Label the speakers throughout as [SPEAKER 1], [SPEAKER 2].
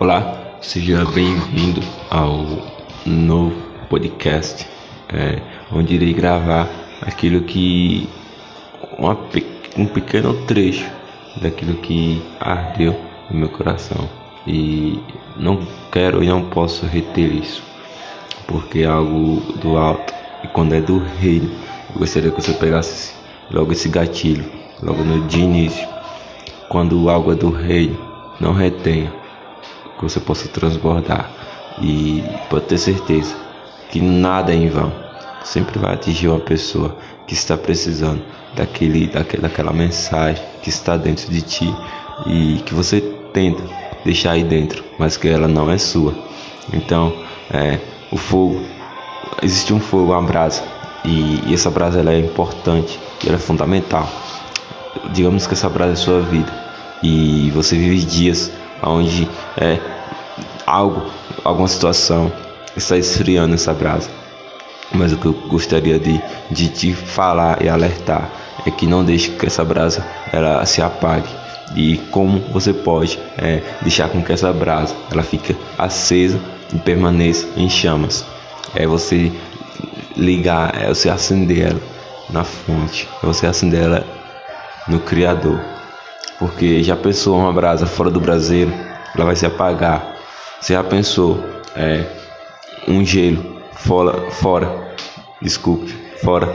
[SPEAKER 1] Olá, seja bem-vindo ao novo podcast, é, onde irei gravar aquilo que uma, um pequeno trecho daquilo que ardeu no meu coração. E não quero e não posso reter isso porque é algo do alto e quando é do reino eu gostaria que você pegasse logo esse gatilho logo no de início. Quando algo é do reino não retenha que você possa transbordar e pode ter certeza que nada é em vão. Sempre vai atingir uma pessoa que está precisando daquele, daquela, daquela mensagem que está dentro de ti e que você tenta deixar aí dentro, mas que ela não é sua. Então, é, o fogo, existe um fogo, uma brasa, e, e essa brasa ela é importante, ela é fundamental. Digamos que essa brasa é sua vida e você vive dias onde é algo, alguma situação está esfriando essa brasa. Mas o que eu gostaria de, de te falar e alertar é que não deixe que essa brasa ela se apague e como você pode é, deixar com que essa brasa ela fique acesa e permaneça em chamas. É você ligar, é você acender ela na fonte, é você acender ela no Criador. Porque já pensou uma brasa fora do braseiro, ela vai se apagar. Você já pensou é, um gelo fora, fora, desculpe, fora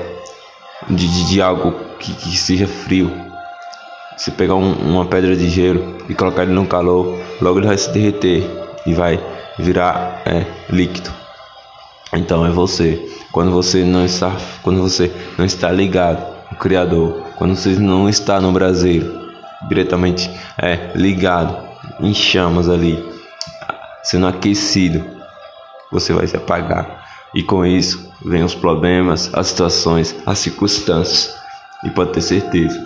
[SPEAKER 1] de, de, de algo que, que, seja frio. Se pegar um, uma pedra de gelo e colocar ele no calor, logo ele vai se derreter e vai virar é, líquido. Então é você. Quando você não está, quando você não está ligado ao Criador, quando você não está no braseiro, diretamente é, ligado em chamas ali, sendo aquecido, você vai se apagar. E com isso vem os problemas, as situações, as circunstâncias. E pode ter certeza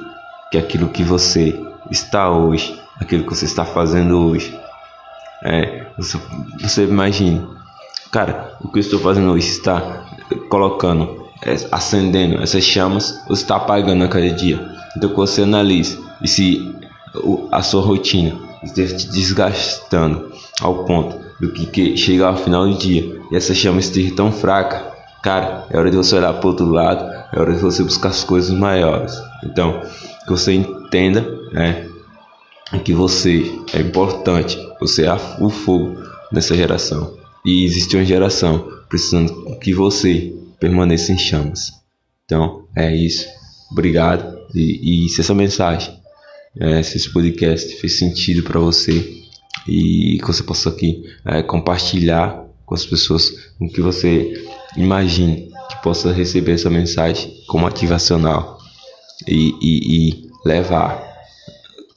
[SPEAKER 1] que aquilo que você está hoje, aquilo que você está fazendo hoje, é, você, você imagine, cara, o que eu estou fazendo hoje está colocando, é, acendendo essas chamas ou está apagando a cada dia. Então que você analise e se a sua rotina esteja te desgastando ao ponto do que, que chegar ao final do dia e essa chama esteja tão fraca, cara, é hora de você olhar para outro lado, é hora de você buscar as coisas maiores. Então, que você entenda, né, que você é importante, você é o fogo dessa geração e existe uma geração precisando que você permaneça em chamas. Então, é isso. Obrigado. E, e se essa mensagem é, se esse podcast fez sentido para você e que você possa aqui é, compartilhar com as pessoas o que você imagine que possa receber essa mensagem como ativacional e, e, e levar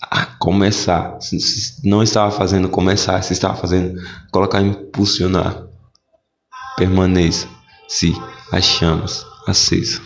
[SPEAKER 1] a começar. Se não estava fazendo começar, se estava fazendo colocar impulsionar. Permaneça se as chamas acesas.